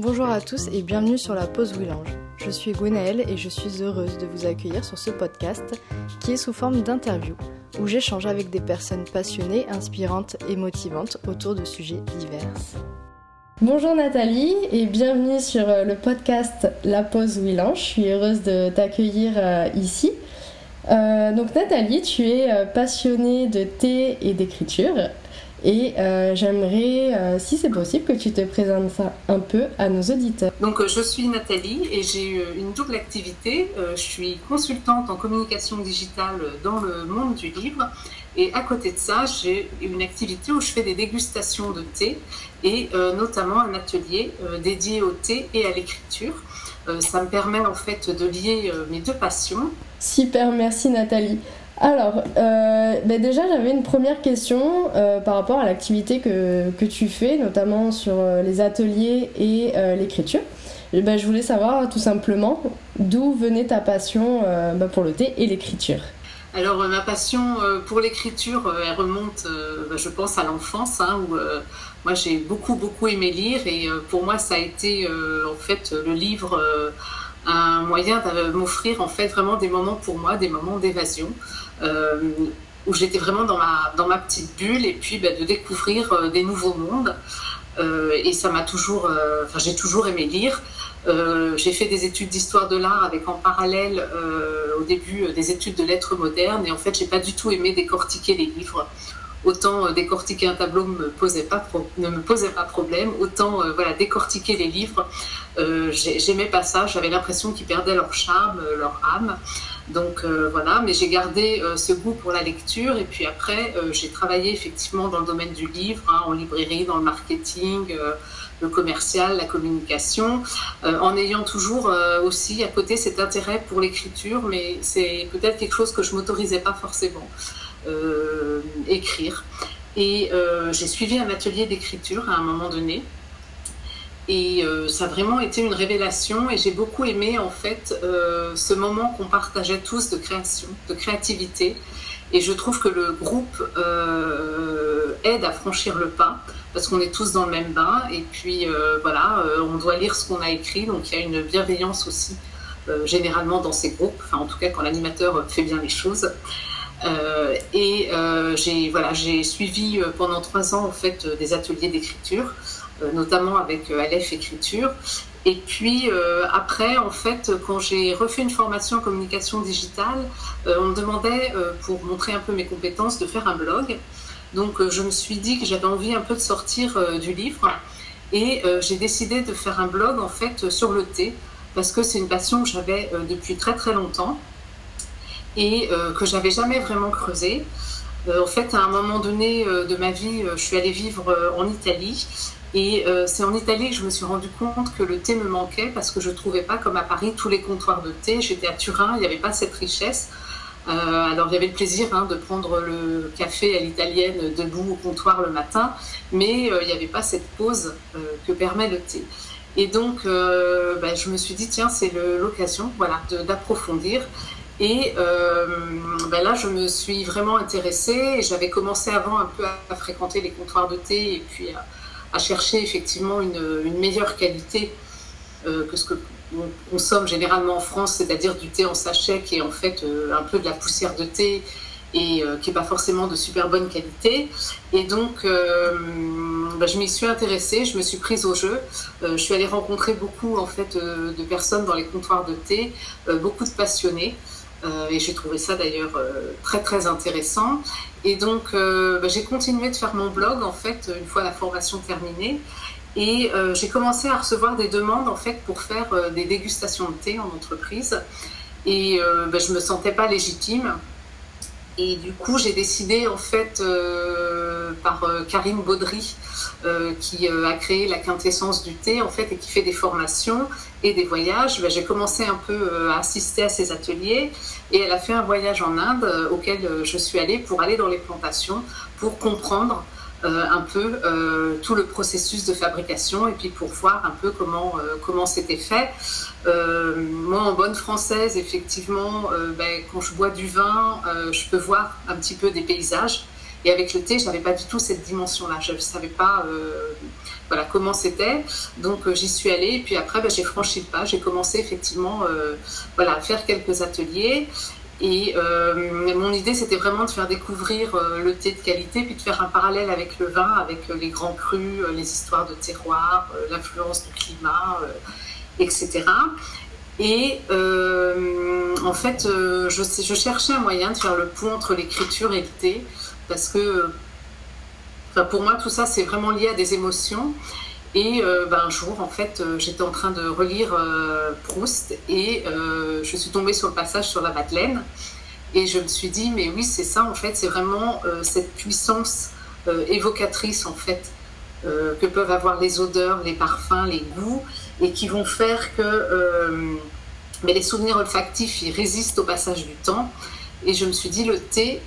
Bonjour à tous et bienvenue sur la pause Willange. Je suis Gwenaëlle et je suis heureuse de vous accueillir sur ce podcast qui est sous forme d'interview où j'échange avec des personnes passionnées, inspirantes et motivantes autour de sujets divers. Bonjour Nathalie et bienvenue sur euh, le podcast La pause Willange. Je suis heureuse de t'accueillir euh, ici. Euh, donc Nathalie, tu es passionnée de thé et d'écriture et euh, j'aimerais, euh, si c'est possible, que tu te présentes ça un peu à nos auditeurs. Donc, euh, je suis Nathalie et j'ai une double activité. je suis consultante en communication digitale dans le monde du livre. Et à côté de ça, j'ai une activité où je fais des dégustations de thé et notamment un atelier dédié au thé et à l'écriture. ça me permet en fait de lier mes deux passions. Super, merci Nathalie. Alors, euh, ben déjà, j'avais une première question euh, par rapport à l'activité que, que, tu fais, notamment sur euh, les ateliers et l'écriture. Ben, je voulais savoir tout simplement d'où venait ta passion ben, pour le thé et l'écriture? Alors, ma passion pour l'écriture, elle remonte, je pense, à l'enfance, hein, où moi j'ai beaucoup, beaucoup aimé lire, et pour moi, ça a été en fait le livre un moyen de m'offrir en fait vraiment des moments pour moi, des moments d'évasion. Euh, où j'étais vraiment dans ma, petite bulle et puis bah, de découvrir euh, des nouveaux mondes. Euh, et ça m'a toujours, enfin j'ai toujours aimé lire. j'ai fait des études d'histoire de l'art avec en parallèle au début des études de lettres modernes et en fait j'ai pas du tout aimé décortiquer les livres. Autant décortiquer un tableau ne me posait pas problème, autant voilà décortiquer les livres, j'aimais pas ça. J'avais l'impression qu'ils perdaient leur charme, leur âme. Donc euh, voilà, mais j'ai gardé euh, ce goût pour la lecture et puis après euh, j'ai travaillé effectivement dans le domaine du livre, hein, en librairie, dans le marketing, le commercial, la communication, en ayant toujours aussi à côté cet intérêt pour l'écriture, mais c'est peut-être quelque chose que je m'autorisais pas forcément écrire. Et j'ai suivi un atelier d'écriture à un moment donné. Et euh, ça a vraiment été une révélation et j'ai beaucoup aimé en fait euh, ce moment qu'on partageait tous de création, de créativité. Et je trouve que le groupe euh, aide à franchir le pas parce qu'on est tous dans le même bain et puis voilà, on doit lire ce qu'on a écrit. Donc il y a une bienveillance aussi généralement dans ces groupes, enfin en tout cas quand l'animateur fait bien les choses. et j'ai voilà, suivi pendant trois ans en fait des ateliers d'écriture euh, notamment avec euh, Aleph Écriture. Et puis euh, après, en fait, quand j'ai refait une formation en communication digitale, on me demandait, pour montrer un peu mes compétences, de faire un blog. Donc je me suis dit que j'avais envie un peu de sortir du livre. Et j'ai décidé de faire un blog, en fait, sur le thé, parce que c'est une passion que j'avais depuis très très longtemps et que j'avais jamais vraiment creusée. en fait, à un moment donné de ma vie, je suis allée vivre en Italie et euh, c'est en Italie que je me suis rendu compte que le thé me manquait parce que je ne trouvais pas comme à Paris tous les comptoirs de thé. J'étais à Turin, il n'y avait pas cette richesse. Euh, alors avait le plaisir hein, de prendre le café à l'italienne debout au comptoir le matin, mais euh, il n'y avait pas cette pause que permet le thé. Et donc ben, je me suis dit tiens c'est l'occasion voilà, d'approfondir. Et ben là, je me suis vraiment intéressée. J'avais commencé avant un peu à, fréquenter les comptoirs de thé et puis à, à chercher effectivement une, meilleure qualité euh, que ce que l'on consomme généralement en France, c'est-à-dire du thé en sachet qui est en fait euh, un peu de la poussière de thé et euh, qui n'est pas forcément de super bonne qualité. Et donc, bah, je m'y suis intéressée, je me suis prise au jeu. je suis allée rencontrer beaucoup en fait de personnes dans les comptoirs de thé, beaucoup de passionnés. Euh, et j'ai trouvé ça d'ailleurs euh, très très intéressant. Et donc euh, bah, j'ai continué de faire mon blog en fait une fois la formation terminée. Et j'ai commencé à recevoir des demandes pour faire des dégustations de thé en entreprise. Et bah, je me sentais pas légitime. Et du coup, j'ai décidé, en fait, euh, par euh, Karine Baudry, euh, qui a créé la quintessence du thé, en fait, et qui fait des formations et des voyages. Ben, j'ai commencé un peu à assister à ses ateliers. Et elle a fait un voyage en Inde auquel je suis allée pour aller dans les plantations, pour comprendre euh, un peu euh, tout le processus de fabrication et puis pour voir un peu comment euh, comment c'était fait. Moi, en bonne française, effectivement, ben, quand je bois du vin, je peux voir un petit peu des paysages. Et avec le thé, je n'avais pas du tout cette dimension-là. Je ne savais pas voilà, comment c'était. Donc j'y suis allée. Et puis après, ben, j'ai franchi le pas. J'ai commencé effectivement voilà, à faire quelques ateliers. Et euh, mon idée, c'était vraiment de faire découvrir euh, le thé de qualité, puis de faire un parallèle avec le vin, avec euh, les grands crus, les histoires de terroir, l'influence du climat, etc. Et en fait, je, je, cherchais un moyen de faire le pont entre l'écriture et thé, parce que pour moi, tout ça, c'est vraiment lié à des émotions. Et euh, ben, un jour, en fait, euh, j'étais en train de relire euh, Proust et je suis tombée sur le passage sur la Madeleine. Et je me suis dit, mais oui, c'est ça, en fait, c'est vraiment cette puissance évocatrice, en fait, que peuvent avoir les odeurs, les parfums, les goûts, et qui vont faire que mais les souvenirs olfactifs, ils résistent au passage du temps. Et je me suis dit, le thé,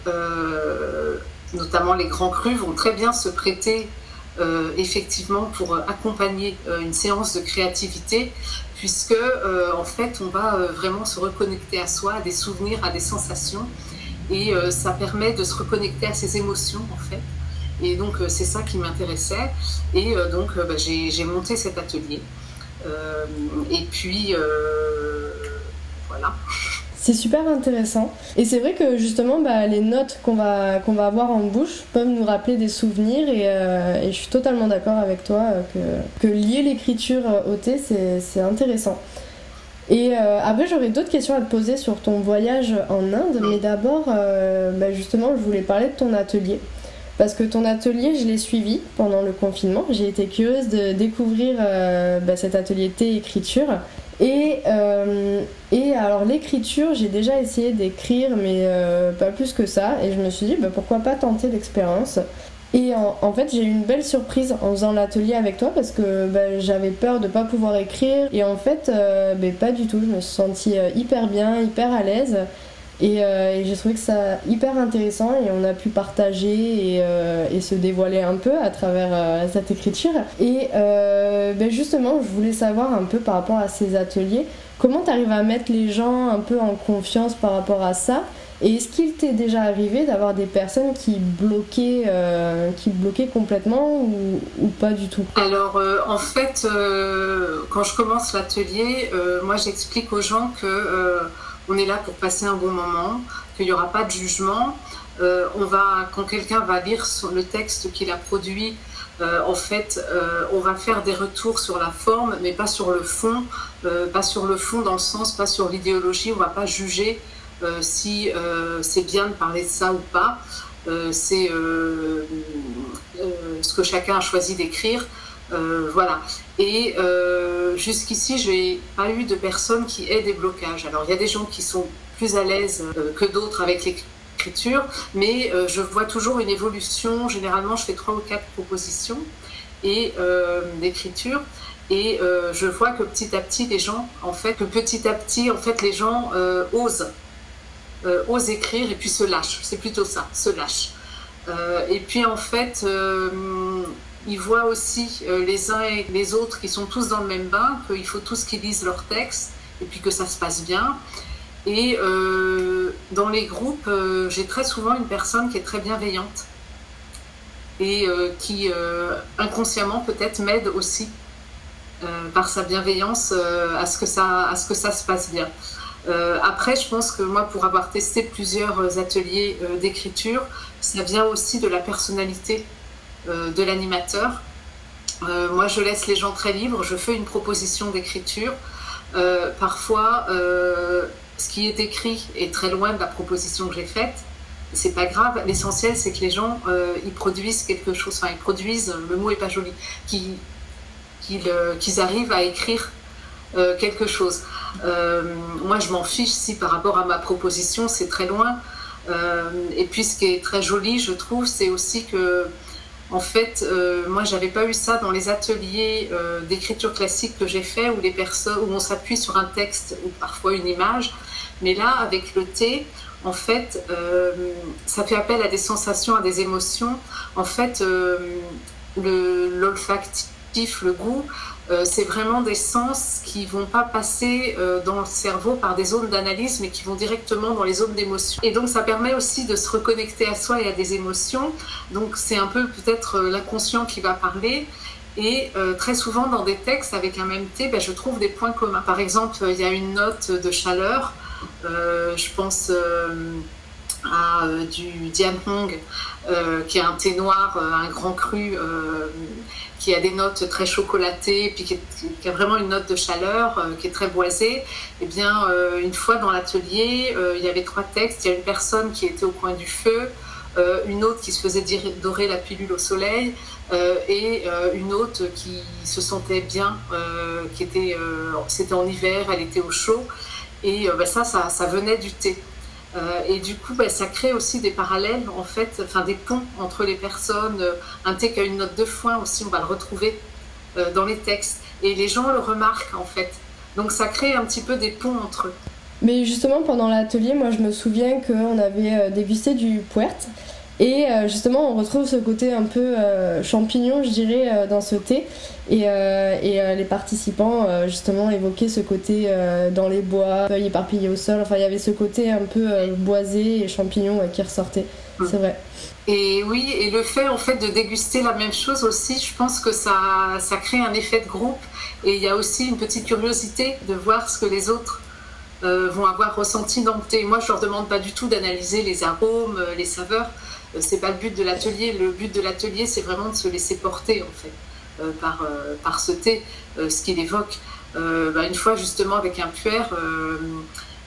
notamment les grands crus, vont très bien se prêter euh, effectivement pour euh, accompagner euh, une séance de créativité, puisque en fait on va vraiment se reconnecter à soi, à des souvenirs, à des sensations, et ça permet de se reconnecter à ses émotions en fait. Et donc c'est ça qui m'intéressait, et donc bah, j'ai monté cet atelier. Et puis voilà. C'est super intéressant. Et c'est vrai que justement, bah, les notes qu'on va, qu'on va avoir en bouche peuvent nous rappeler des souvenirs. Et, euh, je suis totalement d'accord avec toi euh, que, lier l'écriture au thé, c'est intéressant. Et euh, après, j'aurais d'autres questions à te poser sur ton voyage en Inde. Mais d'abord, bah, justement, je voulais parler de ton atelier. Parce que ton atelier, je l'ai suivi pendant le confinement. J'ai été curieuse de découvrir bah, cet atelier thé écriture. Et, euh, et alors l'écriture, j'ai déjà essayé d'écrire, mais euh, pas plus que ça. Et je me suis dit, bah, pourquoi pas tenter l'expérience. Et en, fait, j'ai eu une belle surprise en faisant l'atelier avec toi parce que bah, j'avais peur de pas pouvoir écrire. Et en fait, euh, pas du tout. Je me suis sentie hyper bien, hyper à l'aise. Euh, et, j'ai trouvé que ça hyper intéressant et on a pu partager et, euh, se dévoiler un peu à travers euh, cette écriture. Et ben justement, je voulais savoir un peu par rapport à ces ateliers, comment tu arrives à mettre les gens un peu en confiance par rapport à ça? Et est-ce qu'il t'est déjà arrivé d'avoir des personnes qui bloquaient, qui bloquaient complètement ou, pas du tout? Alors en fait, quand je commence l'atelier, moi j'explique aux gens que on est là pour passer un bon moment, qu'il n'y aura pas de jugement. Euh, on va, quand quelqu'un va lire le texte qu'il a produit, euh, en fait, euh, on va faire des retours sur la forme, mais pas sur le fond, pas sur le fond dans le sens, pas sur l'idéologie. On va pas juger si c'est bien de parler de ça ou pas. c'est ce que chacun a choisi d'écrire. Voilà. Et euh, jusqu'ici, je n'ai pas eu de personnes qui aient des blocages. Alors, il y a des gens qui sont plus à l'aise euh, que d'autres avec l'écriture, mais euh, je vois toujours une évolution. Généralement, je fais trois ou quatre propositions d'écriture. Et je vois que petit à petit, les gens, en fait, que petit à petit, en fait, les gens osent, osent écrire et puis se lâchent. C'est plutôt ça, se lâchent. et puis, en fait, ils voient aussi euh, les uns et les autres qui sont tous dans le même bain, qu'il faut tous qu'ils lisent leur texte et puis que ça se passe bien. Et euh, dans les groupes, euh, j'ai très souvent une personne qui est très bienveillante et qui inconsciemment peut-être m'aide aussi par sa bienveillance à, ce que ça, se passe bien. après, je pense que moi, pour avoir testé plusieurs ateliers d'écriture, ça vient aussi de la personnalité de l'animateur. Euh, moi, je laisse les gens très libres, je fais une proposition d'écriture. Euh, parfois, ce qui est écrit est très loin de la proposition que j'ai faite. C'est pas grave. L'essentiel, c'est que les gens, ils produisent quelque chose. Enfin, ils produisent. Le mot est pas joli. Qu'ils arrivent à écrire quelque chose. moi, je m'en fiche si par rapport à ma proposition, c'est très loin. et puis, ce qui est très joli, je trouve, c'est aussi que en fait, euh, moi, j'avais pas eu ça dans les ateliers euh, d'écriture classique que j'ai fait, où les personnes, où on s'appuie sur un texte ou parfois une image. Mais là, avec le thé, en fait, euh, ça fait appel à des sensations, à des émotions. En fait, l'olfactif, le goût, euh, c'est vraiment des sens qui vont pas passer euh, dans le cerveau par des zones d'analyse, mais qui vont directement dans les zones d'émotion. Et donc ça permet aussi de se reconnecter à soi et à des émotions. Donc c'est un peu peut-être euh, l'inconscient qui va parler. Et très souvent dans des textes avec un même thé, ben, je trouve des points communs. Par exemple, il y a une note de chaleur. je pense à du Dian Hong, qui est un thé noir, un grand cru qui a des notes très chocolatées, puis qui, a vraiment une note de chaleur, euh, qui est très boisée. Eh bien, euh, une fois dans l'atelier, euh, il y avait trois textes. Il y a une personne qui était au coin du feu, une autre qui se faisait dorer la pilule au soleil, et une autre qui se sentait bien, qui était, c'était en hiver, elle était au chaud. Et ça, ça, ça venait du thé. Euh, et du coup, bah, ça crée aussi des parallèles, en fait, enfin des ponts entre les personnes. Euh, un thé qui a une note de foin aussi, on va le retrouver euh, dans les textes. Et les gens le remarquent, en fait. Donc ça crée un petit peu des ponts entre eux. Mais justement, pendant l'atelier, moi je me souviens qu'on avait dégusté du puerte. Et euh, justement, on retrouve ce côté un peu euh, champignon, je dirais, euh, dans ce thé. Et, les participants, justement, évoquaient ce côté dans les bois, feuilles éparpillées au sol. Enfin, il y avait ce côté un peu boisé et champignon qui ressortait. C'est vrai. Et oui, et le fait en fait de déguster la même chose aussi, je pense que ça, ça crée un effet de groupe. Et il y a aussi une petite curiosité de voir ce que les autres vont avoir ressenti dans le thé. Moi, je leur demande pas du tout d'analyser les arômes, les saveurs. Euh, c'est pas le but de l'atelier. Le but de l'atelier, c'est vraiment de se laisser porter en fait euh, par, euh, par ce thé, ce qu'il évoque. Bah, une fois justement avec un puère,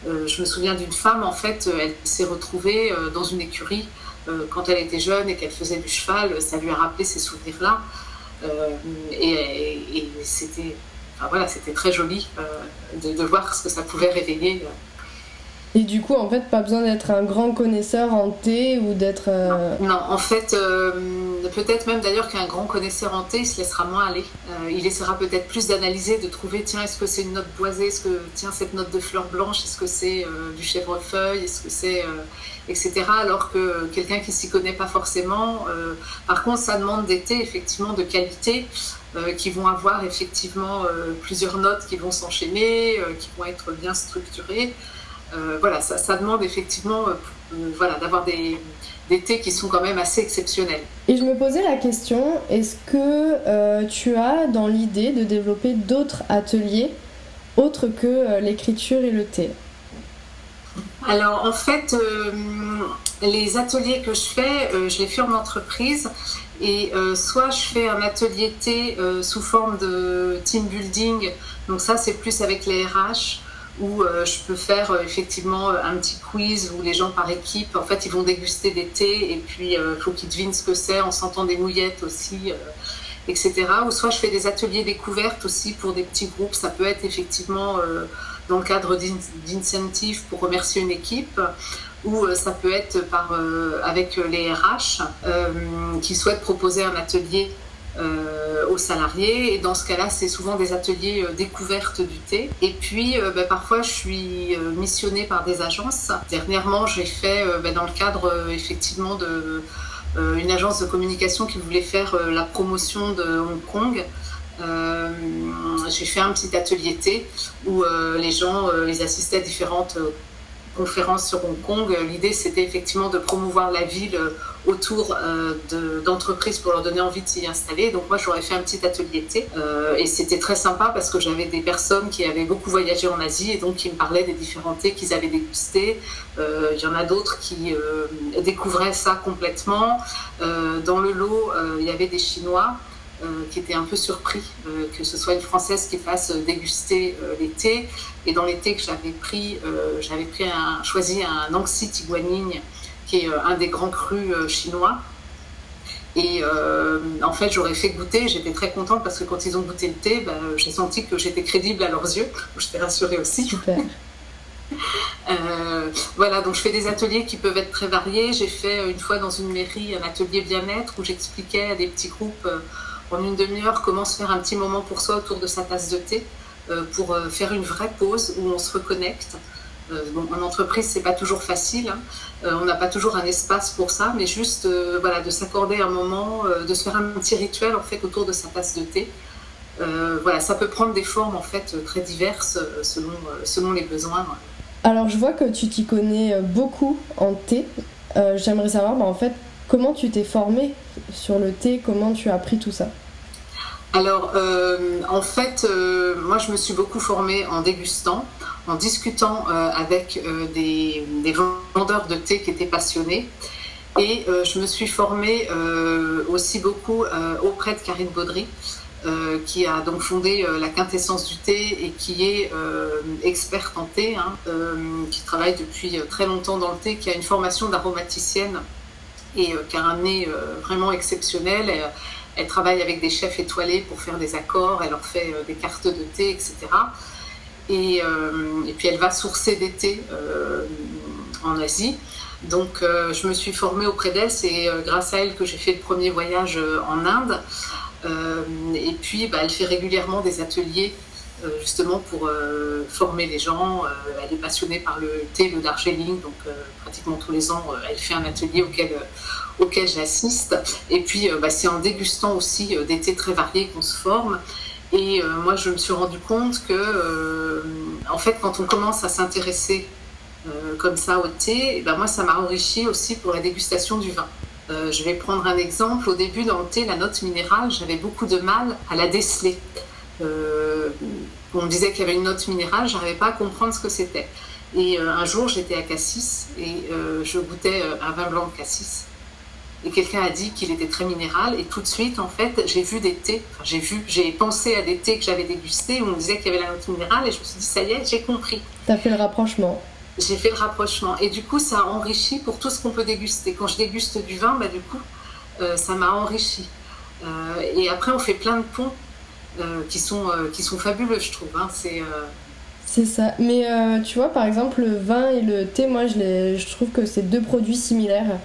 je me souviens d'une femme en fait, elle s'est retrouvée dans une écurie quand elle était jeune et qu'elle faisait du cheval. Ça lui a rappelé ces souvenirs-là. et, c'était voilà, très joli de, voir ce que ça pouvait réveiller et du coup, en fait, pas besoin d'être un grand connaisseur en thé ou d'être. Euh, non. en fait, euh, peut-être même d'ailleurs qu'un grand connaisseur en thé, il se laissera moins aller. Euh, il essaiera peut-être plus d'analyser, de trouver tiens, est-ce que c'est une note boisée Est-ce que, tiens, cette note de fleur blanche, est-ce que c'est du chèvrefeuille Est-ce que c'est. etc. Alors que quelqu'un qui s'y connaît pas forcément. par contre, ça demande des thés, effectivement, de qualité. qui vont avoir effectivement plusieurs notes qui vont s'enchaîner, qui vont être bien structurées. Euh, voilà, ça, demande effectivement euh, euh, voilà, d'avoir des, des, thés qui sont quand même assez exceptionnels. Et je me posais la question, est-ce que tu as dans l'idée de développer d'autres ateliers autres que l'écriture et le thé? Alors en fait, les ateliers que je fais, je les fais en entreprise et soit je fais un atelier thé sous forme de team building, donc ça c'est plus avec les RH, où euh, je peux faire euh, effectivement euh, un petit quiz où les gens par équipe, en fait, ils vont déguster des thés et puis il faut qu'ils devinent ce que c'est en sentant des mouillettes aussi, etc. Ou soit je fais des ateliers découvertes aussi pour des petits groupes. Ça peut être effectivement dans le cadre d'incentives pour remercier une équipe ou ça peut être par, avec les RH qui souhaitent proposer un atelier euh, aux salariés. Et dans ce cas-là, c'est souvent des ateliers euh, découvertes du thé. Et puis, euh, ben, parfois, je suis missionnée par des agences. Dernièrement, j'ai fait, ben, dans le cadre effectivement de une agence de communication qui voulait faire la promotion de Hong Kong. j'ai fait un petit atelier thé où les gens ils assistaient à différentes conférence sur Hong Kong, l'idée c'était effectivement de promouvoir la ville euh, autour euh, d'entreprises pour leur donner envie de s'y installer. Donc moi j'aurais fait un petit atelier thé euh, et c'était très sympa parce que j'avais des personnes qui avaient beaucoup voyagé en Asie et donc qui me parlaient des différents thés qu'ils avaient dégustés. Il y en a d'autres qui découvraient ça complètement. dans le lot, il y avait des Chinois. Euh, qui était un peu surpris euh, que ce soit une Française qui fasse déguster euh, les thés. Et dans les thés que j'avais pris, j'avais pris choisi un Anxi Tiguanine, qui est un des grands crus chinois. Et en fait, j'aurais fait goûter, j'étais très contente parce que quand ils ont goûté le thé, ben, j'ai senti que j'étais crédible à leurs yeux. J'étais rassurée aussi. Super. voilà, donc je fais des ateliers qui peuvent être très variés. J'ai fait une fois dans une mairie un atelier bien-être où j'expliquais à des petits groupes en une demi-heure, comment se faire un petit moment pour soi autour de sa tasse de thé, euh, pour euh, faire une vraie pause où on se reconnecte. Euh, en entreprise, c'est pas toujours facile. Hein. on n'a pas toujours un espace pour ça, mais juste voilà, de s'accorder un moment, de se faire un petit rituel en fait autour de sa tasse de thé. voilà, ça peut prendre des formes en fait très diverses selon, selon les besoins. Alors je vois que tu t'y connais beaucoup en thé. J'aimerais savoir bah, en fait comment tu t'es formée sur le thé, comment tu as appris tout ça? Alors, en fait, moi, je me suis beaucoup formée en dégustant, en discutant avec des, des, vendeurs de thé qui étaient passionnés. Et euh, je me suis formée euh, aussi beaucoup euh, auprès de Karine Baudry, qui a donc fondé la quintessence du thé et qui est experte en thé, hein, qui travaille depuis très longtemps dans le thé, qui a une formation d'aromaticienne et qui a un nez vraiment exceptionnel. Elle, travaille avec des chefs étoilés pour faire des accords, elle leur fait des cartes de thé, etc. Et, et puis elle va sourcer des thés en Asie. Donc euh, je me suis formée auprès d'elle, c'est euh, grâce à elle que j'ai fait le premier voyage euh, en Inde. et puis bah, elle fait régulièrement des ateliers justement pour former les gens. elle est passionnée par le thé, le Darjeeling, donc pratiquement tous les ans elle fait un atelier auquel, auquel j'assiste. Et puis bah, c'est en dégustant aussi des thés très variés qu'on se forme. Et moi je me suis rendu compte que en fait quand on commence à s'intéresser euh, comme ça au thé, ben moi ça m'a enrichi aussi pour la dégustation du vin. Euh, je vais prendre un exemple. Au début, dans le thé, la note minérale, j'avais beaucoup de mal à la déceler. Euh, on me disait qu'il y avait une note minérale, je n'arrivais pas à comprendre ce que c'était. Et un jour, j'étais à Cassis et je goûtais un vin blanc de Cassis. Et quelqu'un a dit qu'il était très minéral. Et tout de suite, en fait, j'ai vu des thés. j'ai vu, j'ai pensé à des thés que j'avais dégustés où on me disait qu'il y avait la note minérale. Et je me suis dit, ça y est, j'ai compris. Tu as fait le rapprochement j'ai fait le rapprochement. Et du coup, ça a enrichi pour tout ce qu'on peut déguster. Quand je déguste du vin, bah, du coup, euh, ça m'a enrichi. Euh, et après, on fait plein de ponts euh, qui, sont, qui sont fabuleux, je trouve. Hein. C'est c'est ça. Mais euh, tu vois, par exemple, le vin et le thé, moi, je, les, je trouve que c'est deux produits similaires.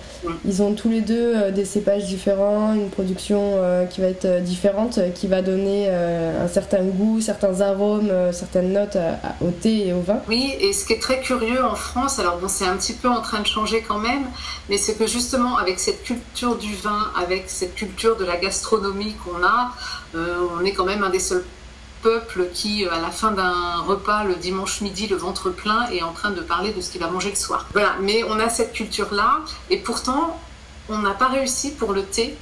Ils ont tous les deux euh, des cépages différents, une production euh, qui va être différente, qui va donner un certain goût, certains arômes, certaines notes au thé et au vin. Oui, et ce qui est très curieux en France, alors bon, c'est un petit peu en train de changer quand même, mais c'est que justement, avec cette culture du vin, avec cette culture de la gastronomie qu'on a, on est quand même un des seuls peuple qui, euh, à la fin d'un repas le dimanche midi, le ventre plein, est en train de parler de ce qu'il va manger le soir. Voilà, mais on a cette culture-là, et pourtant, on n'a pas réussi pour le thé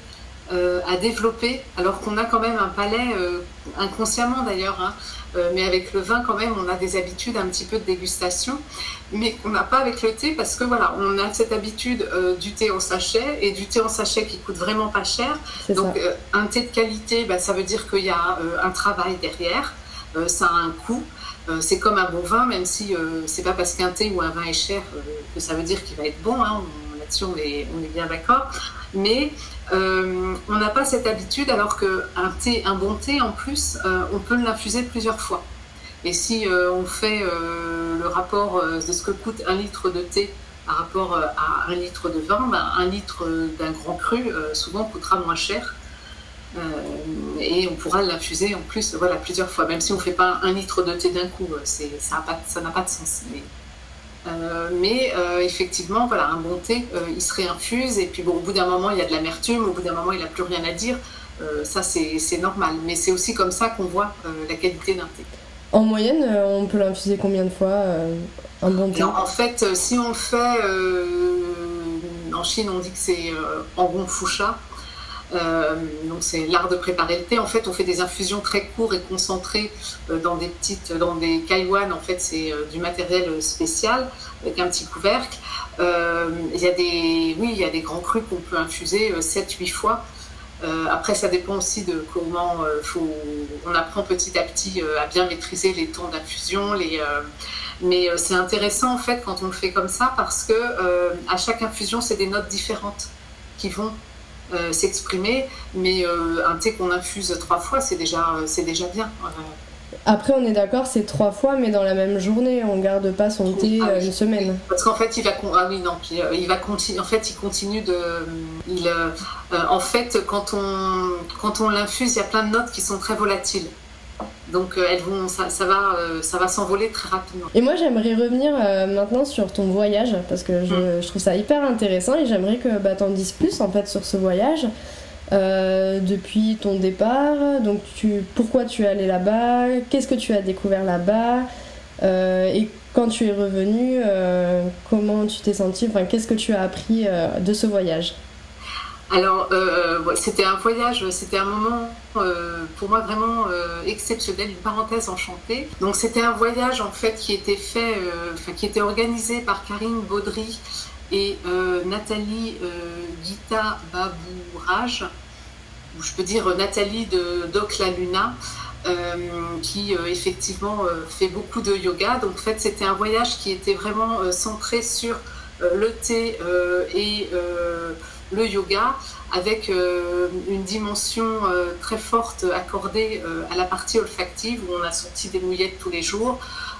euh, à développer, alors qu'on a quand même un palais, euh, inconsciemment d'ailleurs, hein, euh, mais avec le vin, quand même, on a des habitudes un petit peu de dégustation, mais qu'on n'a pas avec le thé parce que voilà, on a cette habitude du thé en sachet et du thé en sachet qui coûte vraiment pas cher. Donc, un thé de qualité, bah, ça veut dire qu'il y a un travail derrière, ça a un coût. c'est comme un bon vin, même si c'est pas parce qu'un thé ou un vin est cher que ça veut dire qu'il va être bon. Hein, Là-dessus, on est, on est bien d'accord. Mais euh, on n'a pas cette habitude, alors qu'un un bon thé, en plus, euh, on peut l'infuser plusieurs fois. Et si euh, on fait le rapport de ce que coûte un litre de thé par rapport à un litre de vin, ben, un litre d'un grand cru souvent coûtera moins cher. et on pourra l'infuser en plus voilà, plusieurs fois, même si on ne fait pas un litre de thé d'un coup, ça n'a pas, de sens. Euh, mais euh, effectivement, voilà, un bon thé, euh, il se réinfuse et puis bon, au bout d'un moment, il y a de l'amertume, au bout d'un moment, il n'a plus rien à dire. ça, c'est normal. Mais c'est aussi comme ça qu'on voit la qualité d'un thé. En moyenne, on peut l'infuser combien de fois un bon thé? En fait, si on le fait, en Chine, on dit que c'est en bon foucha. Euh, donc c'est l'art de préparer le thé. En fait, on fait des infusions très courtes et concentrées euh, dans des petites, dans des kaiwan. En fait, c'est euh, du matériel spécial avec un petit couvercle. Il y a des, oui, il y a des grands crus qu'on peut infuser 7-8 fois. après, ça dépend aussi de comment faut, on apprend petit à petit à bien maîtriser les temps d'infusion. Les, mais c'est intéressant en fait quand on le fait comme ça parce que à chaque infusion, c'est des notes différentes qui vont euh, s'exprimer, mais euh, un thé qu'on infuse trois fois, c'est déjà, c'est déjà bien. Après, on est d'accord, c'est trois fois, mais dans la même journée, on garde pas son thé ah une semaine. Parce qu'en fait, il va, ah oui, non, puis, euh, il va continuer. En fait, il continue de. Il, en fait, quand on, quand on l'infuse, il y a plein de notes qui sont très volatiles. Donc euh, elles vont, ça, va, euh, ça va s'envoler très rapidement. Et moi j'aimerais revenir euh, maintenant sur ton voyage parce que je, mm. trouve ça hyper intéressant et j'aimerais que bah, tu en dises plus en fait sur ce voyage. depuis ton départ. Donc, tu, pourquoi tu es allé là-bas? Qu'est-ce que tu as découvert là-bas? Et quand tu es revenu, comment tu t'es senti Enfin, qu'est-ce que tu as appris de ce voyage? Alors, euh, c'était un voyage, c'était un moment euh, pour moi vraiment euh, exceptionnel, une parenthèse enchantée. Donc, c'était un voyage en fait qui était fait, qui était organisé par Karine Baudry et Nathalie Gita Babourage, ou je peux dire Nathalie de Doc La Luna. qui effectivement fait beaucoup de yoga. Donc en fait c'était un voyage qui était vraiment centré sur le thé et le yoga avec euh, une dimension euh, très forte accordée euh, à la partie olfactive où on a sorti des mouillettes tous les jours.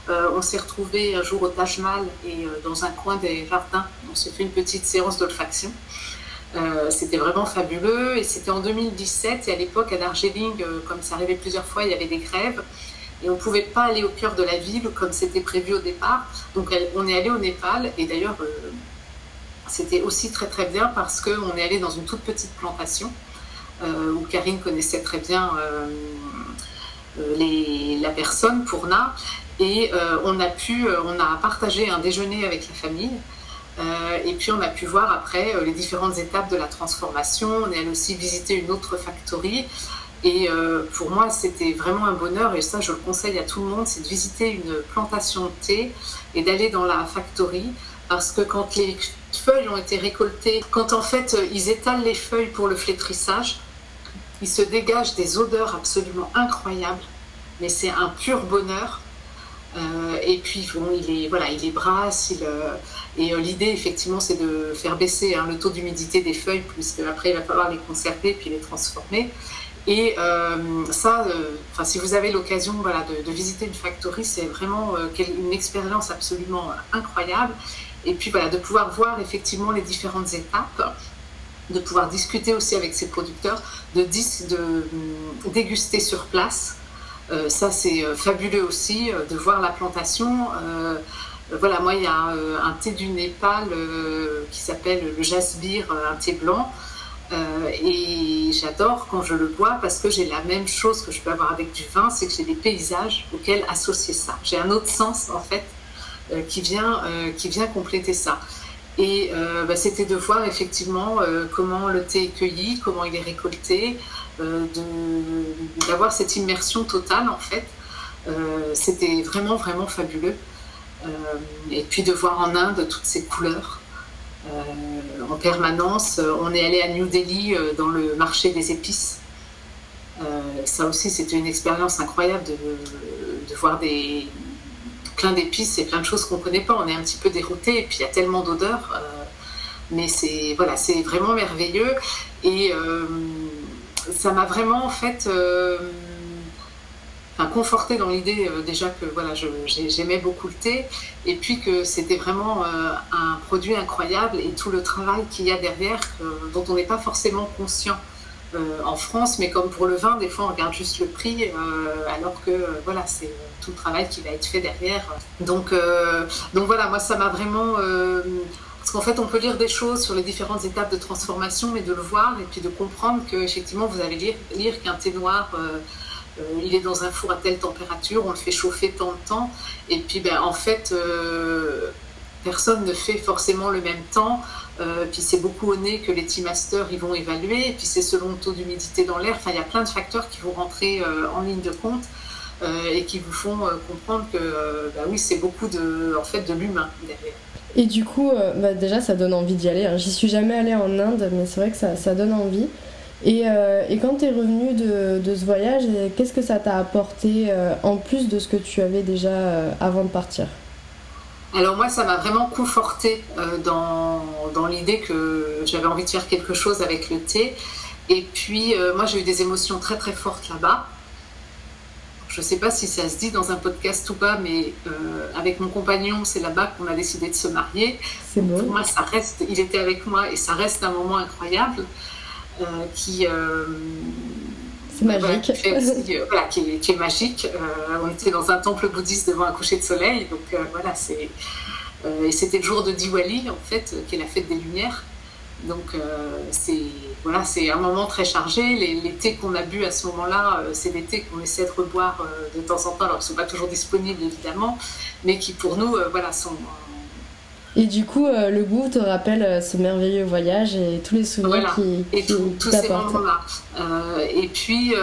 on s'est retrouvé un jour au Taj Mahal et dans un coin des jardins, on s'est fait une petite séance d'olfaction. c'était vraiment fabuleux et c'était en 2017 et à l'époque à Darjeeling, comme ça arrivait plusieurs fois, il y avait des grèves et on ne pouvait pas aller au cœur de la ville comme c'était prévu au départ. Donc on est allé au Népal et d'ailleurs c'était aussi très très bien parce qu'on est allé dans une toute petite plantation euh, où Karine connaissait très bien euh, euh, la personne, Pourna, et on a pu, on a partagé un déjeuner avec la famille. et puis on a pu voir après les différentes étapes de la transformation. On est allé aussi visiter une autre factory. Et pour moi, c'était vraiment un bonheur, et ça, je le conseille à tout le monde, c'est de visiter une plantation de thé et d'aller dans la factory, parce que quand les feuilles ont été récoltées, quand en fait euh, ils étalent les feuilles pour le flétrissage, il se dégage des odeurs absolument incroyables, mais c'est un pur bonheur. Euh, et puis bon, il est voilà, il est brasse, il, euh, et l'idée effectivement c'est de faire baisser hein, le taux d'humidité des feuilles, puisque après il va falloir les conserver puis les transformer. Et ça, si vous avez l'occasion voilà, de, visiter une factory, c'est vraiment une expérience absolument incroyable. Et puis voilà, de pouvoir voir effectivement les différentes étapes, de pouvoir discuter aussi avec ses producteurs, de, de hum, déguster sur place. Euh, ça, c'est euh, fabuleux aussi euh, de voir la plantation. voilà, moi, il y a un thé du Népal qui s'appelle le jasbir, un thé blanc. et j'adore quand je le bois parce que j'ai la même chose que je peux avoir avec du vin, c'est que j'ai des paysages auxquels associer ça. J'ai un autre sens en fait qui, vient, euh, qui vient compléter ça. Et euh, bah, c'était de voir effectivement comment le thé est cueilli, comment il est récolté, d'avoir cette immersion totale en fait. c'était vraiment vraiment fabuleux. et puis de voir en Inde toutes ces couleurs. en permanence, on est allé à New Delhi dans le marché des épices. ça aussi, c'était une expérience incroyable de voir des, plein d'épices et plein de choses qu'on ne connaît pas. On est un petit peu dérouté et puis il y a tellement d'odeurs. Euh, mais c'est voilà, c'est vraiment merveilleux et euh, ça m'a vraiment en fait euh, conforté dans l'idée déjà que voilà, j'aimais beaucoup le thé et puis que c'était vraiment un produit incroyable et tout le travail qu'il y a derrière dont on n'est pas forcément conscient. En France, mais comme pour le vin, des fois on regarde juste le prix, alors que voilà, c'est tout le travail qui va être fait derrière. Donc, donc voilà, moi ça m'a vraiment. parce qu'en fait, on peut lire des choses sur les différentes étapes de transformation, mais de le voir et puis de comprendre qu'effectivement, vous allez lire, qu'un thé noir. il est dans un four à telle température, on le fait chauffer tant de temps, et puis ben, en fait, personne ne fait forcément le même temps. Euh, puis c'est beaucoup au nez que les team masters ils vont évaluer. Et puis c'est selon le taux d'humidité dans l'air. Enfin, il y a plein de facteurs qui vont rentrer euh, en ligne de compte euh, et qui vous font comprendre que bah oui, c'est beaucoup de, en fait, de l'humain derrière. Et du coup, bah déjà, ça donne envie d'y aller. Hein. J'y suis jamais allée en Inde, mais c'est vrai que ça, ça, donne envie. Et, et quand tu es revenu de, de, ce voyage, qu'est-ce que ça t'a apporté en plus de ce que tu avais déjà avant de partir? Alors moi, ça m'a vraiment conforté euh, dans, dans l'idée que j'avais envie de faire quelque chose avec le thé. Et puis, euh, moi, j'ai eu des émotions très très fortes là-bas. Je ne sais pas si ça se dit dans un podcast ou pas, mais euh, avec mon compagnon, c'est là-bas qu'on a décidé de se marier. C'est bon. Pour moi, ça reste, il était avec moi et ça reste un moment incroyable qui, c'est magique. Euh, voilà, qui, est, magique. Euh, on était dans un temple bouddhiste devant un coucher de soleil, donc euh, voilà, c'est. et c'était le jour de Diwali, en fait, qui est la fête des Lumières. Donc c'est voilà, c'est un moment très chargé. Les, les thés qu'on a bu à ce moment-là, c'est des thés qu'on essaie de reboire de temps en temps. Alors ils ne sont pas toujours disponibles évidemment, mais qui pour nous voilà sont et du coup, euh, le goût te rappelle euh, ce merveilleux voyage et tous les souvenirs qui, et tous ces moments-là. Euh, et puis,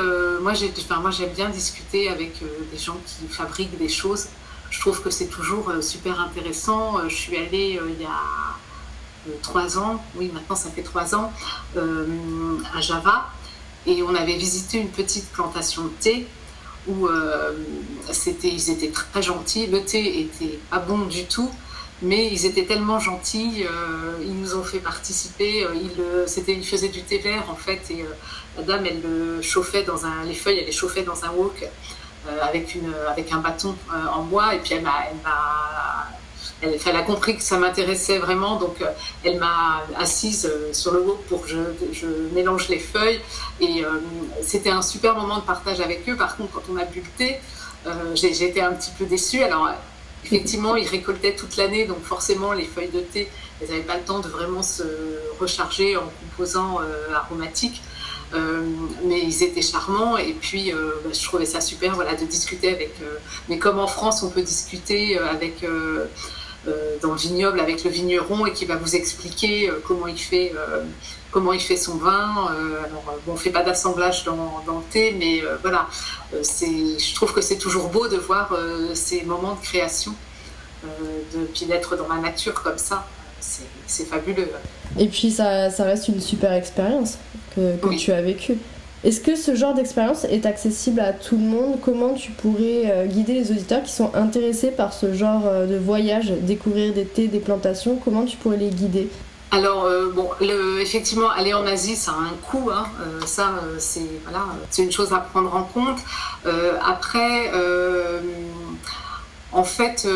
moi, j'ai, enfin, moi, j'aime bien discuter avec des gens qui fabriquent des choses. Je trouve que c'est toujours super intéressant. je suis allée il y a trois ans, oui, maintenant ça fait trois ans, à Java, et on avait visité une petite plantation de thé où c'était, ils étaient très gentils. Le thé était pas bon du tout mais ils étaient tellement gentils, euh, ils nous ont fait participer. Euh, ils, euh, ils faisaient du thé vert en fait, et la dame, elle le chauffait dans un, les feuilles, elle les chauffait dans un wok avec, une, avec un bâton en bois, et puis elle m'a, elle, a compris que ça m'intéressait vraiment, donc elle m'a assise sur le wok pour que je, mélange les feuilles, et c'était un super moment de partage avec eux. Par contre, quand on a bu le thé, j'ai, été un petit peu déçue. Alors, Effectivement, ils récoltaient toute l'année, donc forcément, les feuilles de thé, elles n'avaient pas le temps de vraiment se recharger en composants euh, aromatiques. Euh, mais ils étaient charmants et puis euh, bah, je trouvais ça super voilà, de discuter avec. mais comme en France, on peut discuter avec dans le vignoble avec le vigneron et qui va vous expliquer comment il fait comment il fait son vin. alors bon, on fait pas d'assemblage dans, dans, le thé, mais voilà, c'est, je trouve que c'est toujours beau de voir ces moments de création, de puis d'être dans la nature comme ça. C'est, fabuleux. Et puis ça, ça, reste une super expérience que, que tu as vécue. Est-ce que ce genre d'expérience est accessible à tout le monde? Comment tu pourrais euh, guider les auditeurs qui sont intéressés par ce genre euh, de voyage, découvrir des thés, des plantations? Comment tu pourrais les guider? Alors, euh, bon, effectivement, aller en Asie, ça a un coût. Hein, ça, c'est voilà, une chose à prendre en compte. après, en fait,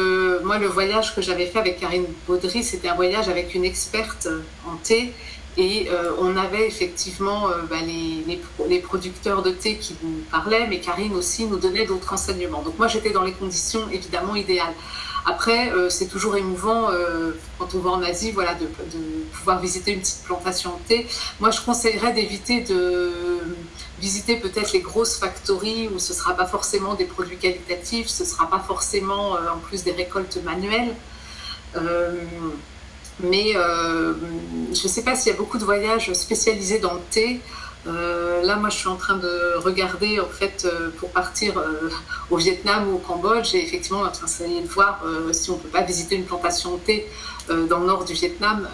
moi, le voyage que j'avais fait avec Karine Baudry, c'était un voyage avec une experte en thé et euh, on avait effectivement euh, bah, les, producteurs de thé qui nous parlaient, mais Karine aussi nous donnait d'autres enseignements. Donc moi j'étais dans les conditions évidemment idéales. Après, euh, c'est toujours émouvant quand on va en Asie, voilà, de, pouvoir visiter une petite plantation de thé. Moi, je conseillerais d'éviter de visiter peut-être les grosses factories où ce ne sera pas forcément des produits qualitatifs, ce ne sera pas forcément en plus des récoltes manuelles. Mais euh, je ne sais pas s'il y a beaucoup de voyages spécialisés dans le thé. Euh, là, moi, je suis en train de regarder, en fait, euh, pour partir au Vietnam ou au Cambodge, et effectivement, on est en train d'essayer de voir si on ne peut pas visiter une plantation de thé dans le nord du Vietnam.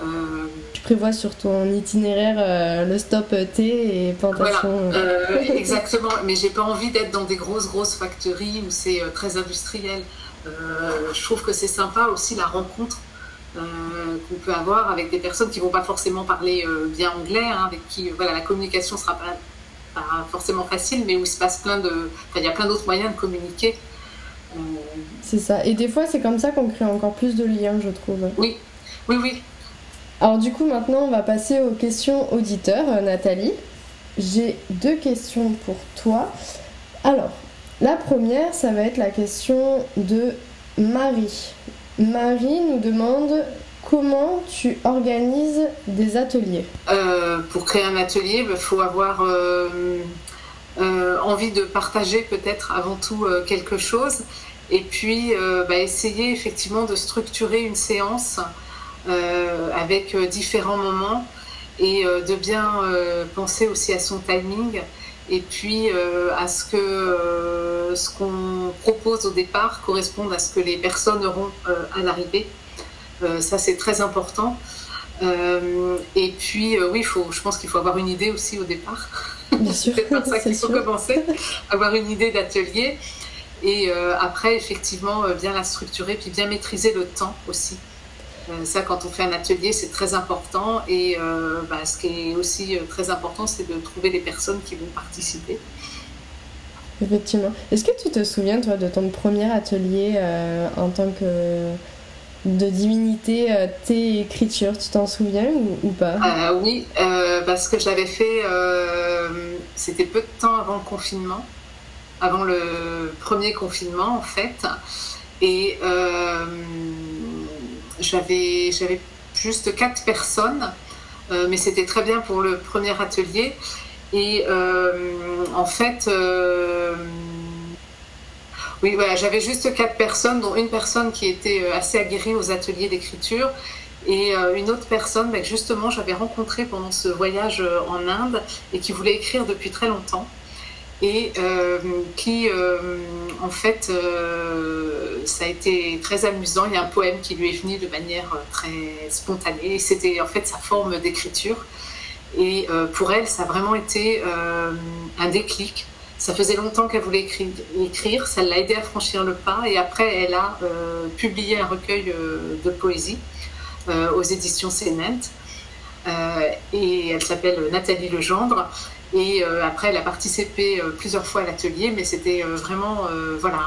Tu prévois sur ton itinéraire le stop thé et plantation. Voilà, exactement, mais j'ai pas envie d'être dans des grosses, grosses factories où c'est très industriel. je trouve que c'est sympa aussi la rencontre qu'on peut avoir avec des personnes qui vont pas forcément parler euh, bien anglais, hein, avec qui voilà, la communication sera pas, pas, forcément facile, mais où il se passe plein de, il y a plein d'autres moyens de communiquer. Euh, c'est ça. Et des fois, c'est comme ça qu'on crée encore plus de liens, je trouve. Oui, oui, oui. Alors du coup, maintenant, on va passer aux questions auditeurs, Nathalie. J'ai deux questions pour toi. Alors, la première, ça va être la question de Marie. Marie nous demande comment tu organises des ateliers. Euh, pour créer un atelier, il bah, faut avoir euh, euh, envie de partager peut-être avant tout quelque chose et puis bah, essayer effectivement de structurer une séance avec différents moments et de bien penser aussi à son timing et puis à ce que ce qu'on propose au départ corresponde à ce que les personnes auront euh, à l'arrivée. Euh, ça, c'est très important. Euh, et puis, oui, faut, je pense qu'il faut avoir une idée aussi au départ. Bien sûr. c'est par ça qu'il faut commencer, avoir une idée d'atelier. Et après, effectivement, bien la structurer, puis bien maîtriser le temps aussi. Ça, quand on fait un atelier, c'est très important. Et bah, ce qui est aussi très important, c'est de trouver les personnes qui vont participer. Effectivement. Est-ce que tu te souviens, toi, de ton premier atelier euh, en tant que de divinité euh, tes écritures Tu t'en souviens ou, pas? Euh, Oui, parce que je l'avais fait, c'était peu de temps avant le confinement, avant le premier confinement en fait. Et j'avais juste quatre personnes mais c'était très bien pour le premier atelier. Et en fait, oui, voilà, j'avais juste quatre personnes, dont une personne qui était assez aguerrie aux ateliers d'écriture et une autre personne que justement j'avais rencontrée pendant ce voyage en Inde et qui voulait écrire depuis très longtemps et euh, qui, euh, en fait, euh, ça a été très amusant. Il y a un poème qui lui est venu de manière très spontanée. C'était en fait sa forme d'écriture. Et pour elle, ça a vraiment été un déclic. Ça faisait longtemps qu'elle voulait écrire, ça l'a aidé à franchir le pas. Et après, elle a publié un recueil de poésie aux éditions Sénent. et elle s'appelle Nathalie Legendre. Et euh, après, elle a participé euh, plusieurs fois à l'atelier, mais c'était euh, vraiment voilà,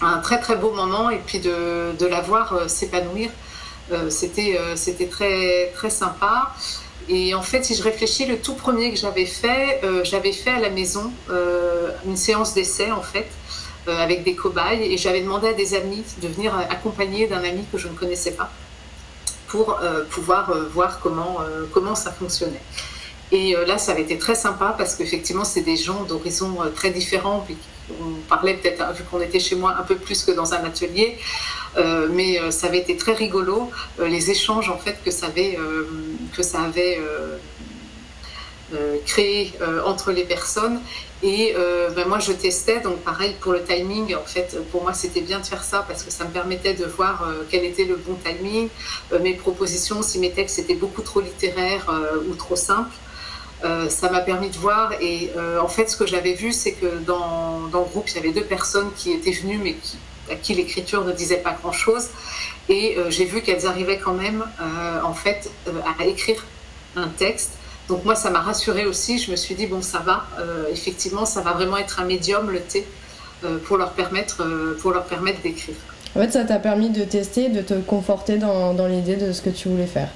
un, très très beau moment. Et puis de, de la voir s'épanouir, c'était c'était très, très sympa. Et en fait, si je réfléchis, le tout premier que j'avais fait, j'avais fait à la maison une séance d'essai en fait, avec des cobayes, et j'avais demandé à des amis de venir accompagner d'un ami que je ne connaissais pas pour pouvoir voir comment, comment ça fonctionnait. Et euh, là, ça avait été très sympa parce qu'effectivement, c'est des gens d'horizons euh, très différents. on parlait peut-être, hein, vu qu'on était chez moi, un peu plus que dans un atelier. Euh, mais ça avait été très rigolo, les échanges en fait que ça avait, avait créé entre les personnes. Et ben moi, je testais, donc pareil pour le timing. En fait, pour moi, c'était bien de faire ça parce que ça me permettait de voir quel était le bon timing. mes propositions, si mes textes étaient beaucoup trop littéraires ou trop simples. Euh, ça m'a permis de voir. Et euh, en fait, ce que j'avais vu, c'est que dans, dans, le groupe, il y avait deux personnes qui étaient venues, mais à qui l'écriture ne disait pas grand-chose. Et euh, j'ai vu qu'elles arrivaient quand même, en fait, à écrire un texte. Donc moi, ça m'a rassurée aussi. Je me suis dit, bon, ça va. effectivement, ça va vraiment être un médium, le thé, pour leur permettre, permettre d'écrire. En fait, ça t'a permis de tester, de te conforter dans, dans l'idée de ce que tu voulais faire.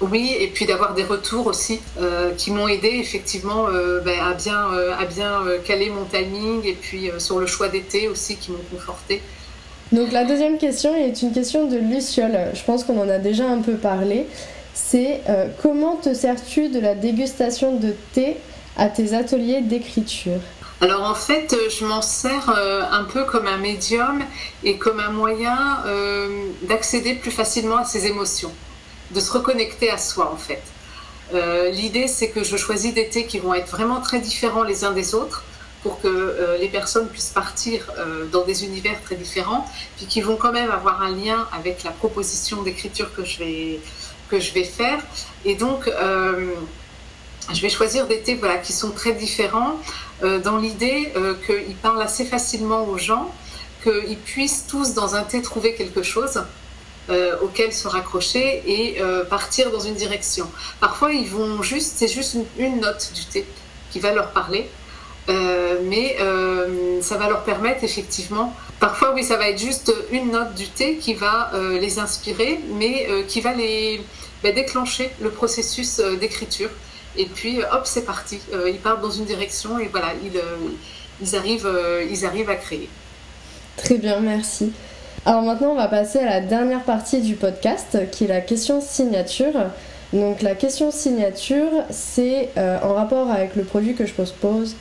Oui, et puis d'avoir des retours aussi euh, qui m'ont aidé effectivement euh, ben, à bien, euh, à bien caler mon timing et puis sur le choix d'été aussi qui m'ont conforté. Donc la deuxième question est une question de Luciole. Je pense qu'on en a déjà un peu parlé. C'est comment te sers-tu de la dégustation de thé à tes ateliers d'écriture? Alors en fait, je m'en sers un peu comme un médium et comme un moyen d'accéder plus facilement à ses émotions de se reconnecter à soi en fait. Euh, l'idée, c'est que je choisis des thés qui vont être vraiment très différents les uns des autres pour que euh, les personnes puissent partir euh, dans des univers très différents, puis qui vont quand même avoir un lien avec la proposition d'écriture que, je vais, que je vais faire. Et donc, je vais choisir des thés voilà, qui sont très différents dans l'idée qu'ils parlent assez facilement aux gens, qu'ils puissent tous dans un thé trouver quelque chose euh, auquel se raccrocher et euh, partir dans une direction. Parfois, ils vont juste, c'est juste une, note du thé qui va leur parler, euh, mais ça va leur permettre effectivement. Parfois, oui, ça va être juste une note du thé qui va les inspirer, mais qui va les bah, déclencher le processus d'écriture. Et puis, hop, c'est parti. ils partent dans une direction et voilà, ils, arrivent, ils arrivent à créer. Très bien, merci. Alors maintenant, on va passer à la dernière partie du podcast, qui est la question signature. Donc la question signature, c'est euh, en rapport avec le produit que je propose,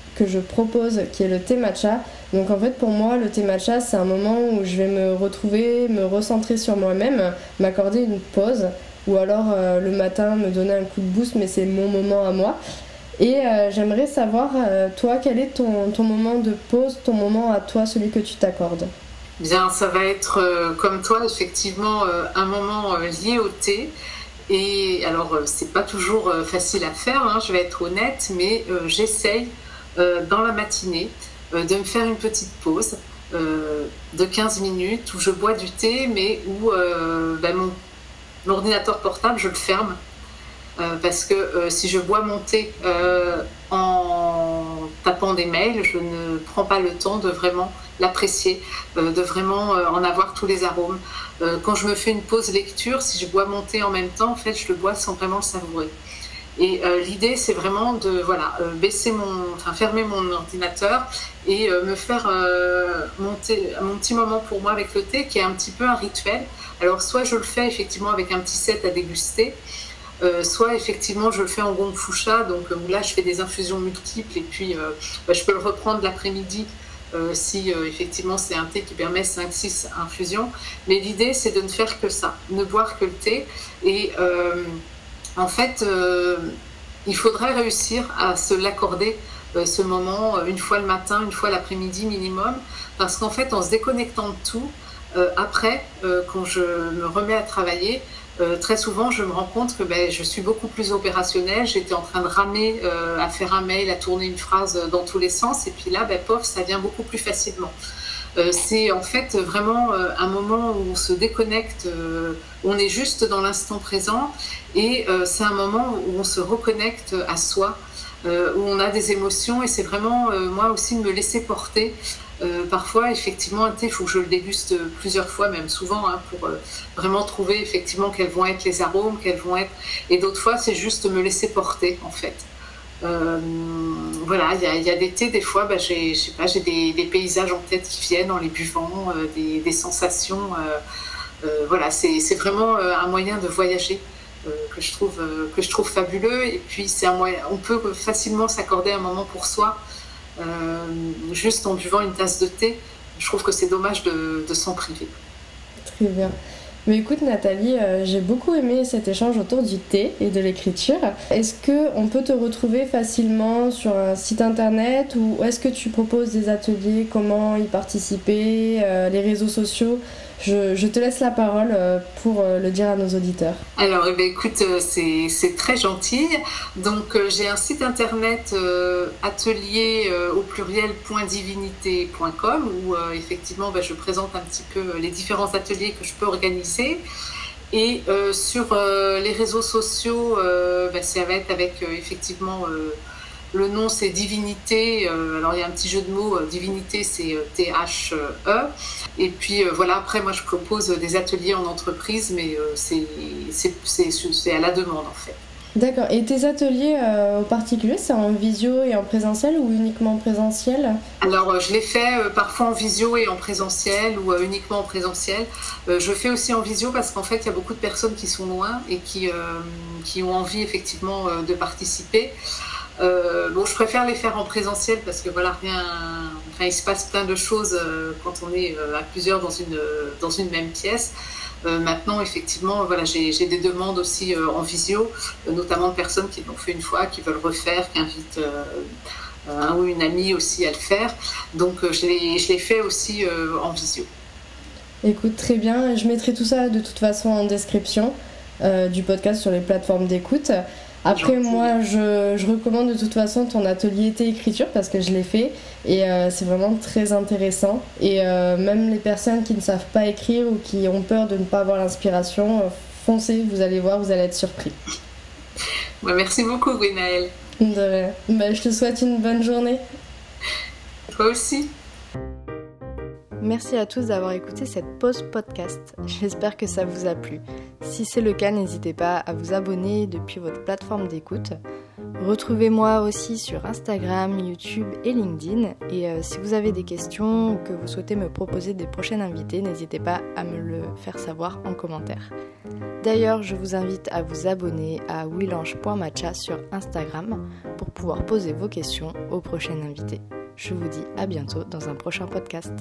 qui est le thé matcha. Donc en fait, pour moi, le thé matcha, c'est un moment où je vais me retrouver, me recentrer sur moi-même, m'accorder une pause, ou alors euh, le matin me donner un coup de boost, mais c'est mon moment à moi. Et euh, j'aimerais savoir, toi, quel est ton moment de pause, ton moment à toi, celui que tu t'accordes? Bien, ça va être euh, comme toi, effectivement, euh, un moment euh, lié au thé. Et alors, c'est pas toujours facile à faire, hein, je vais être honnête, mais j'essaye dans la matinée de me faire une petite pause de 15 minutes où je bois du thé, mais où ben, mon, ordinateur portable, je le ferme. parce que si je bois mon thé en tapant des mails, je ne prends pas le temps de vraiment l'apprécier, euh, de vraiment euh, en avoir tous les arômes. Euh, quand je me fais une pause lecture, si je bois mon thé en même temps, en fait, je le bois sans vraiment le savourer. Et l'idée, c'est vraiment de voilà, baisser mon, enfin, fermer mon ordinateur et me faire monter mon petit moment pour moi avec le thé, qui est un petit peu un rituel. Alors, soit je le fais effectivement avec un petit set à déguster, soit effectivement je le fais en gong fucha, donc là je fais des infusions multiples et puis bah, je peux le reprendre l'après-midi si effectivement c'est un thé qui permet 5-6 infusions. Mais l'idée c'est de ne faire que ça, ne boire que le thé. Et en fait, il faudrait réussir à se l'accorder euh, ce moment euh, une fois le matin, une fois l'après-midi minimum, parce qu'en fait, en se déconnectant de tout, euh, après, quand je me remets à travailler, très souvent, je me rends compte que ben, je suis beaucoup plus opérationnelle. J'étais en train de ramer, à faire un mail, à tourner une phrase dans tous les sens, et puis là, ben, pof, ça vient beaucoup plus facilement. c'est en fait vraiment un moment où on se déconnecte, on est juste dans l'instant présent, et c'est un moment où on se reconnecte à soi. Euh, où on a des émotions et c'est vraiment euh, moi aussi de me laisser porter. Euh, parfois, effectivement, un thé, il faut que je le déguste plusieurs fois, même souvent, hein, pour vraiment trouver effectivement quels vont être les arômes, quels vont être. Et d'autres fois, c'est juste me laisser porter, en fait. voilà, il y, a des thés, des fois, bah, j'ai, pas, j'ai des, paysages en tête qui viennent en les buvant, des, sensations. voilà, c'est, vraiment un moyen de voyager. Euh, que je trouve euh, que je trouve fabuleux et puis c'est un moyen on peut facilement s'accorder un moment pour soi euh, juste en buvant une tasse de thé je trouve que c'est dommage de, s'en priver très bien mais écoute Nathalie, j'ai beaucoup aimé cet échange autour du thé et de l'écriture. Est-ce que on peut te retrouver facilement sur un site internet ou est-ce que tu proposes des ateliers Comment y participer Les réseaux sociaux je, te laisse la parole euh, pour euh, le dire à nos auditeurs. Alors, eh ben, écoute, euh, c'est très gentil. Donc, j'ai un site internet atelier au pluriel.divinité.com où effectivement ben, je présente un petit peu les différents ateliers que je peux organiser. Et sur les réseaux sociaux, ben, ça va être avec effectivement le nom c'est Divinité. alors il y a un petit jeu de mots. Divinité c'est T-H-E. Et puis euh, voilà, après, moi, je propose des ateliers en entreprise, mais euh, c'est à la demande en fait. D'accord. Et tes ateliers euh, au particulier, c'est en visio et en présentiel ou uniquement en présentiel? Alors, je les fais parfois en visio et en présentiel ou uniquement en présentiel. je fais aussi en visio parce qu'en fait, il y a beaucoup de personnes qui sont loin et qui, qui ont envie effectivement de participer. Bon, je préfère les faire en présentiel parce que voilà, rien, il se passe plein de choses euh, quand on est euh, à plusieurs dans une, dans une même pièce. Euh, maintenant, effectivement, voilà, j'ai des demandes aussi en visio, notamment de personnes qui l'ont fait une fois, qui veulent refaire, qui invitent un ou une amie aussi à le faire. Donc, je l'ai fait aussi en visio. Écoute, très bien. Je mettrai tout ça de toute façon en description du podcast sur les plateformes d'écoute. Après, moi, je, recommande de toute façon ton atelier thé-écriture parce que je l'ai fait et euh, c'est vraiment très intéressant. Et euh, même les personnes qui ne savent pas écrire ou qui ont peur de ne pas avoir l'inspiration, euh, foncez, vous allez voir, vous allez être surpris. merci beaucoup, Gwenaëlle. De bah, je te souhaite une bonne journée. Toi aussi. Merci à tous d'avoir écouté cette pause podcast. J'espère que ça vous a plu. Si c'est le cas, n'hésitez pas à vous abonner depuis votre plateforme d'écoute. Retrouvez-moi aussi sur Instagram, YouTube et LinkedIn. Et euh, si vous avez des questions ou que vous souhaitez me proposer des prochains invités, n'hésitez pas à me le faire savoir en commentaire. D'ailleurs, je vous invite à vous abonner à willange.matcha sur Instagram pour pouvoir poser vos questions aux prochains invités. Je vous dis à bientôt dans un prochain podcast.